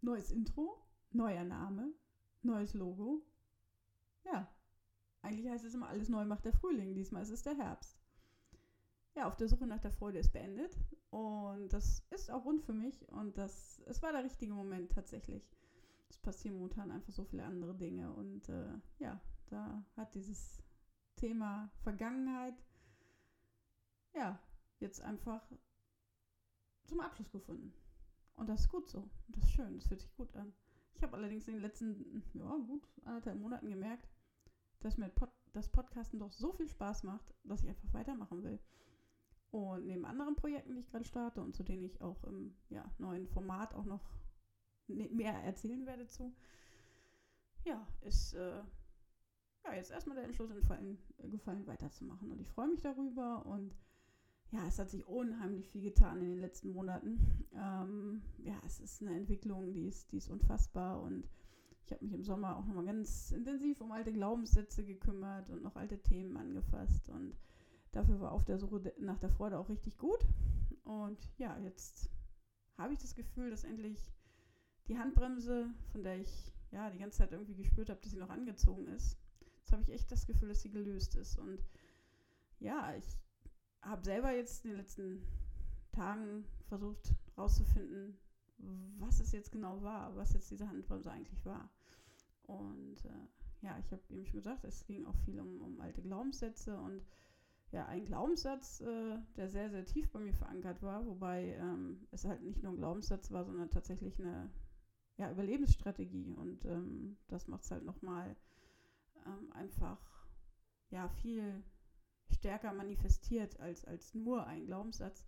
neues Intro, neuer Name, neues Logo. Ja, eigentlich heißt es immer, alles neu macht der Frühling. Diesmal ist es der Herbst. Ja, auf der Suche nach der Freude ist beendet. Und das ist auch rund für mich. Und das, es war der richtige Moment tatsächlich. Es passieren momentan einfach so viele andere Dinge. Und äh, ja, da hat dieses Thema Vergangenheit, ja, jetzt einfach zum Abschluss gefunden. Und das ist gut so. Und das ist schön. Das fühlt sich gut an. Ich habe allerdings in den letzten, ja, gut anderthalb Monaten gemerkt, dass mir Pod das Podcasten doch so viel Spaß macht, dass ich einfach weitermachen will. Und neben anderen Projekten, die ich gerade starte und zu denen ich auch im ja, neuen Format auch noch ne-, mehr erzählen werde zu, ja, ist äh, ja, jetzt erstmal der Entschluss gefallen, gefallen, weiterzumachen. Und ich freue mich darüber und ja, es hat sich unheimlich viel getan in den letzten Monaten. Ähm, ja, es ist eine Entwicklung, die ist, die ist unfassbar und ich habe mich im Sommer auch nochmal ganz intensiv um alte Glaubenssätze gekümmert und noch alte Themen angefasst und dafür war auf der Suche nach der Freude auch richtig gut. Und ja, jetzt habe ich das Gefühl, dass endlich die Handbremse, von der ich ja die ganze Zeit irgendwie gespürt habe, dass sie noch angezogen ist, jetzt habe ich echt das Gefühl, dass sie gelöst ist. Und ja, ich habe selber jetzt in den letzten Tagen versucht herauszufinden, was es jetzt genau war, was jetzt diese Handbremse eigentlich war. Und äh, ja, ich habe eben schon gesagt, es ging auch viel um, um alte Glaubenssätze und ja, ein Glaubenssatz, äh, der sehr, sehr tief bei mir verankert war, wobei ähm, es halt nicht nur ein Glaubenssatz war, sondern tatsächlich eine ja, Überlebensstrategie. Und ähm, das macht es halt nochmal ähm, einfach ja, viel stärker manifestiert als, als nur ein Glaubenssatz.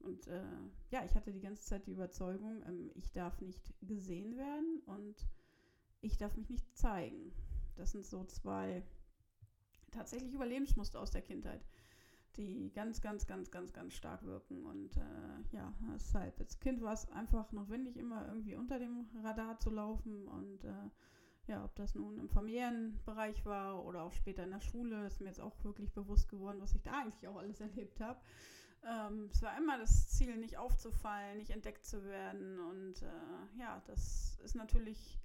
Und äh, ja, ich hatte die ganze Zeit die Überzeugung, ähm, ich darf nicht gesehen werden und ich darf mich nicht zeigen. Das sind so zwei tatsächlich Überlebensmuster aus der Kindheit, die ganz, ganz, ganz, ganz, ganz stark wirken. Und äh, ja, deshalb, als Kind war es einfach notwendig, immer irgendwie unter dem Radar zu laufen und äh, ja, ob das nun im Familienbereich war oder auch später in der Schule, ist mir jetzt auch wirklich bewusst geworden, was ich da eigentlich auch alles erlebt habe. Ähm, es war immer das Ziel, nicht aufzufallen, nicht entdeckt zu werden. Und äh, ja, das ist natürlich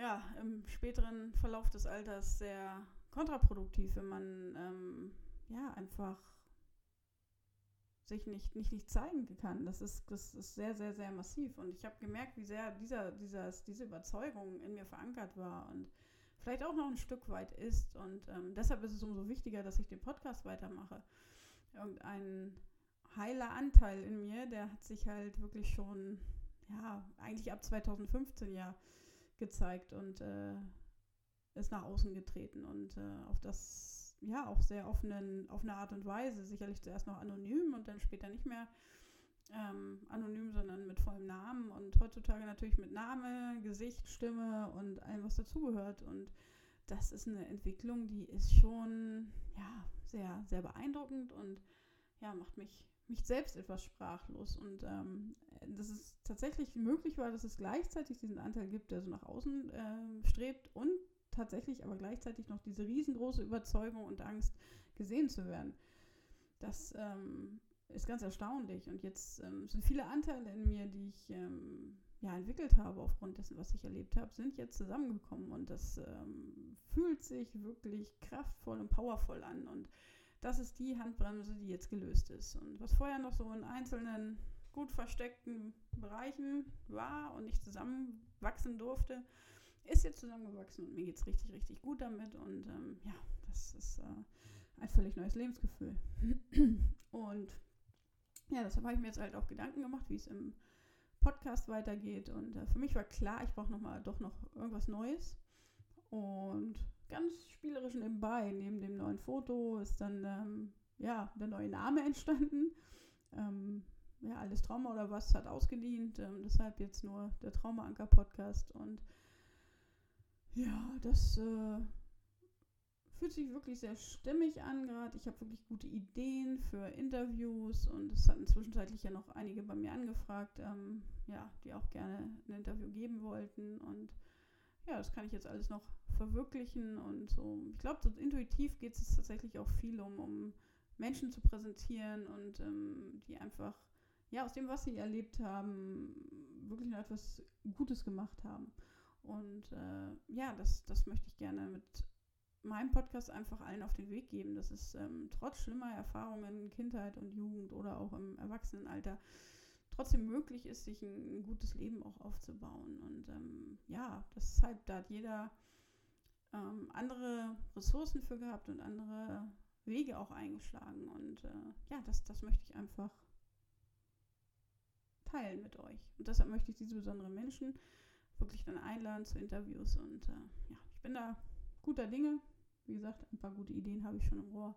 ja, im späteren Verlauf des Alters sehr kontraproduktiv, wenn man ähm, ja einfach sich nicht, nicht, nicht zeigen kann. Das ist, das ist sehr, sehr, sehr massiv. Und ich habe gemerkt, wie sehr dieser, dieser, diese Überzeugung in mir verankert war und vielleicht auch noch ein Stück weit ist. Und ähm, deshalb ist es umso wichtiger, dass ich den Podcast weitermache. Irgendein heiler Anteil in mir, der hat sich halt wirklich schon, ja, eigentlich ab 2015 ja gezeigt und äh, ist nach außen getreten und äh, auf das ja auch sehr offenen, offene Art und Weise, sicherlich zuerst noch anonym und dann später nicht mehr ähm, anonym, sondern mit vollem Namen und heutzutage natürlich mit Name, Gesicht, Stimme und allem, was dazugehört. Und das ist eine Entwicklung, die ist schon ja, sehr, sehr beeindruckend und ja, macht mich, mich selbst etwas sprachlos. Und ähm, dass es tatsächlich möglich war, dass es gleichzeitig diesen Anteil gibt, der so nach außen äh, strebt und tatsächlich aber gleichzeitig noch diese riesengroße Überzeugung und Angst, gesehen zu werden. Das ähm, ist ganz erstaunlich. Und jetzt ähm, sind viele Anteile in mir, die ich ähm, ja, entwickelt habe aufgrund dessen, was ich erlebt habe, sind jetzt zusammengekommen. Und das ähm, fühlt sich wirklich kraftvoll und powervoll an. Und das ist die Handbremse, die jetzt gelöst ist. Und was vorher noch so in einzelnen gut versteckten Bereichen war und nicht zusammenwachsen durfte, ist jetzt zusammengewachsen und mir geht es richtig, richtig gut damit. Und ähm, ja, das ist äh, ein völlig neues Lebensgefühl. und ja, deshalb habe ich mir jetzt halt auch Gedanken gemacht, wie es im Podcast weitergeht. Und äh, für mich war klar, ich brauche noch mal doch noch irgendwas Neues. Und ganz spielerisch nebenbei, neben dem neuen Foto, ist dann ähm, ja der neue Name entstanden. Ähm, ja, alles Trauma oder was hat ausgedient. Ähm, deshalb jetzt nur der Trauma-Anker-Podcast. Und ja, das äh, fühlt sich wirklich sehr stimmig an gerade. Ich habe wirklich gute Ideen für Interviews und es hatten zwischenzeitlich ja noch einige bei mir angefragt, ähm, ja, die auch gerne ein Interview geben wollten. Und ja, das kann ich jetzt alles noch verwirklichen und so. Ich glaube, so intuitiv geht es tatsächlich auch viel um, um Menschen zu präsentieren und ähm, die einfach ja, aus dem, was sie erlebt haben, wirklich noch etwas Gutes gemacht haben. Und äh, ja, das, das möchte ich gerne mit meinem Podcast einfach allen auf den Weg geben, dass es ähm, trotz schlimmer Erfahrungen in Kindheit und Jugend oder auch im Erwachsenenalter trotzdem möglich ist, sich ein, gutes Leben auch aufzubauen. Und ähm, ja, deshalb, da hat jeder ähm, andere Ressourcen für gehabt und andere Wege auch eingeschlagen. Und äh, ja, das, das möchte ich einfach teilen mit euch. Und deshalb möchte ich diese besonderen Menschen wirklich dann einladen zu Interviews. Und äh, ja, ich bin da guter Dinge. Wie gesagt, ein paar gute Ideen habe ich schon im Rohr.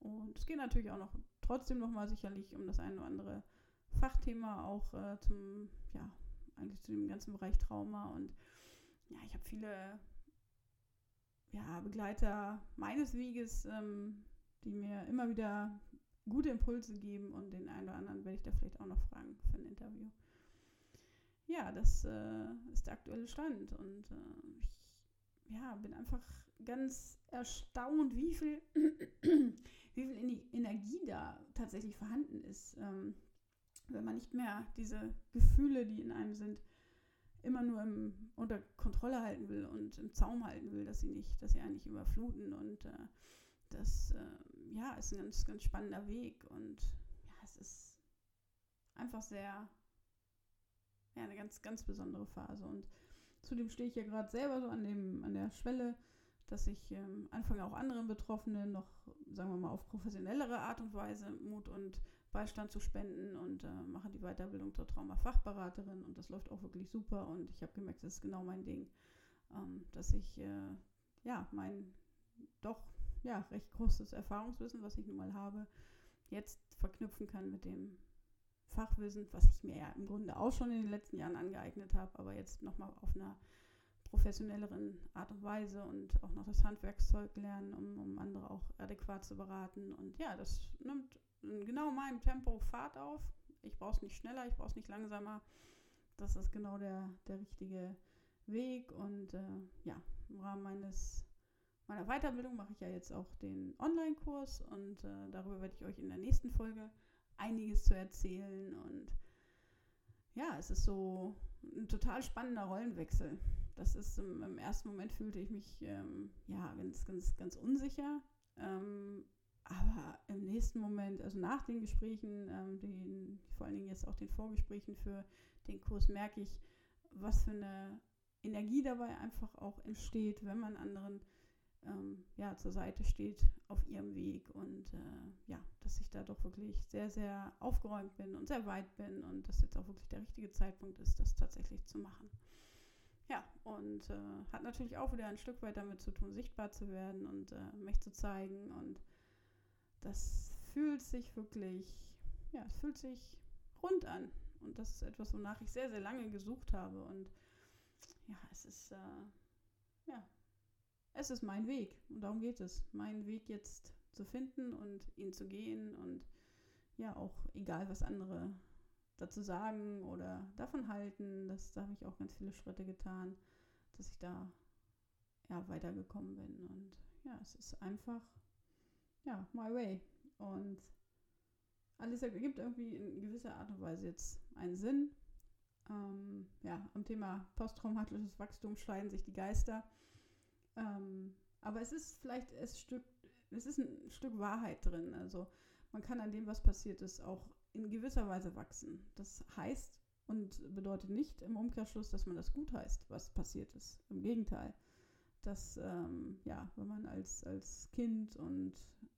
Und es geht natürlich auch noch trotzdem nochmal sicherlich um das eine oder andere Fachthema, auch äh, zum, ja, eigentlich zu dem ganzen Bereich Trauma. Und ja, ich habe viele ja, Begleiter meines Weges, ähm, die mir immer wieder gute Impulse geben und den einen oder anderen werde ich da vielleicht auch noch fragen für ein Interview. Ja, das äh, ist der aktuelle Stand und äh, ich ja, bin einfach ganz erstaunt, wie viel, wie viel Energie da tatsächlich vorhanden ist, ähm, wenn man nicht mehr diese Gefühle, die in einem sind, immer nur im, unter Kontrolle halten will und im Zaum halten will, dass sie nicht, dass sie eigentlich überfluten und äh, das äh, ja ist ein ganz, ganz spannender Weg und ja, es ist einfach sehr ganz, ganz besondere Phase. Und zudem stehe ich ja gerade selber so an dem, an der Schwelle, dass ich ähm, anfange auch anderen Betroffenen noch, sagen wir mal, auf professionellere Art und Weise Mut und Beistand zu spenden und äh, mache die Weiterbildung zur Traumafachberaterin. Und das läuft auch wirklich super. Und ich habe gemerkt, das ist genau mein Ding, ähm, dass ich äh, ja mein doch ja recht großes Erfahrungswissen, was ich nun mal habe, jetzt verknüpfen kann mit dem Fachwissen, was ich mir ja im Grunde auch schon in den letzten Jahren angeeignet habe, aber jetzt nochmal auf einer professionelleren Art und Weise und auch noch das Handwerkszeug lernen, um, um andere auch adäquat zu beraten. Und ja, das nimmt in genau meinem Tempo Fahrt auf. Ich brauche es nicht schneller, ich brauche es nicht langsamer. Das ist genau der, der richtige Weg. Und äh, ja, im Rahmen meines, meiner Weiterbildung mache ich ja jetzt auch den Online-Kurs und äh, darüber werde ich euch in der nächsten Folge einiges zu erzählen. Und ja, es ist so ein total spannender Rollenwechsel. Das ist im, im ersten Moment fühlte ich mich ähm, ja ganz, ganz, ganz unsicher. Ähm, aber im nächsten Moment, also nach den Gesprächen, ähm, den, vor allen Dingen jetzt auch den Vorgesprächen für den Kurs, merke ich, was für eine Energie dabei einfach auch entsteht, wenn man anderen ähm, ja, zur Seite steht auf ihrem Weg und äh, dass ich da doch wirklich sehr, sehr aufgeräumt bin und sehr weit bin und dass jetzt auch wirklich der richtige Zeitpunkt ist, das tatsächlich zu machen. Ja, und äh, hat natürlich auch wieder ein Stück weit damit zu tun, sichtbar zu werden und äh, mich zu zeigen und das fühlt sich wirklich, ja, es fühlt sich rund an. Und das ist etwas, wonach ich sehr, sehr lange gesucht habe. Und ja, es ist, äh, ja, es ist mein Weg. Und darum geht es. Meinen Weg jetzt zu finden und ihn zu gehen. Und ja, auch egal, was andere dazu sagen oder davon halten, das, da habe ich auch ganz viele Schritte getan, dass ich da ja, weitergekommen bin. Und ja, es ist einfach ja, my way. Und alles ergibt irgendwie in gewisser Art und Weise jetzt einen Sinn. Ähm, ja, am Thema posttraumatisches Wachstum scheiden sich die Geister. Ähm, aber es ist vielleicht ein Stück, es ist ein Stück Wahrheit drin. Also man kann an dem, was passiert ist, auch in gewisser Weise wachsen. Das heißt und bedeutet nicht im Umkehrschluss, dass man das gut heißt, was passiert ist. Im Gegenteil dass, ähm, ja, wenn man als, als Kind und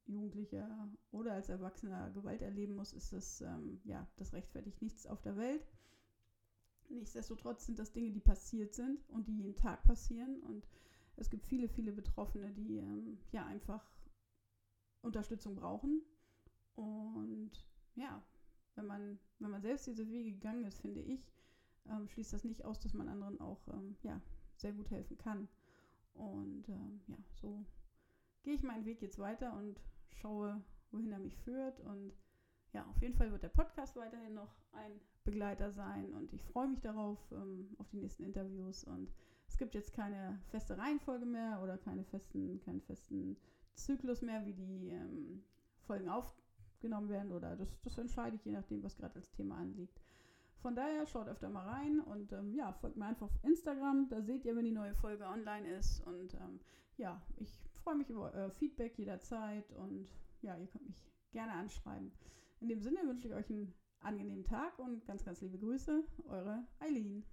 Jugendlicher oder als Erwachsener Gewalt erleben muss, ist das, ähm, ja, das rechtfertigt nichts auf der Welt. Nichtsdestotrotz sind das Dinge, die passiert sind und die jeden Tag passieren. Und es gibt viele, viele Betroffene, die ähm, ja einfach Unterstützung brauchen. Und ja, wenn man, wenn man selbst diese Wege gegangen ist, finde ich, ähm, schließt das nicht aus, dass man anderen auch ähm, ja, sehr gut helfen kann. Und ähm, ja, so gehe ich meinen Weg jetzt weiter und schaue, wohin er mich führt. Und ja, auf jeden Fall wird der Podcast weiterhin noch ein Begleiter sein und ich freue mich darauf, ähm, auf die nächsten Interviews. Und es gibt jetzt keine feste Reihenfolge mehr oder keine festen, keinen festen Zyklus mehr, wie die ähm, Folgen auf, genommen werden oder das, das entscheide ich je nachdem, was gerade als Thema anliegt. Von daher schaut öfter mal rein und ähm, ja, folgt mir einfach auf Instagram. Da seht ihr, wenn die neue Folge online ist. Und ähm, ja, ich freue mich über euer Feedback jederzeit und ja, ihr könnt mich gerne anschreiben. In dem Sinne wünsche ich euch einen angenehmen Tag und ganz, ganz liebe Grüße, eure Eileen.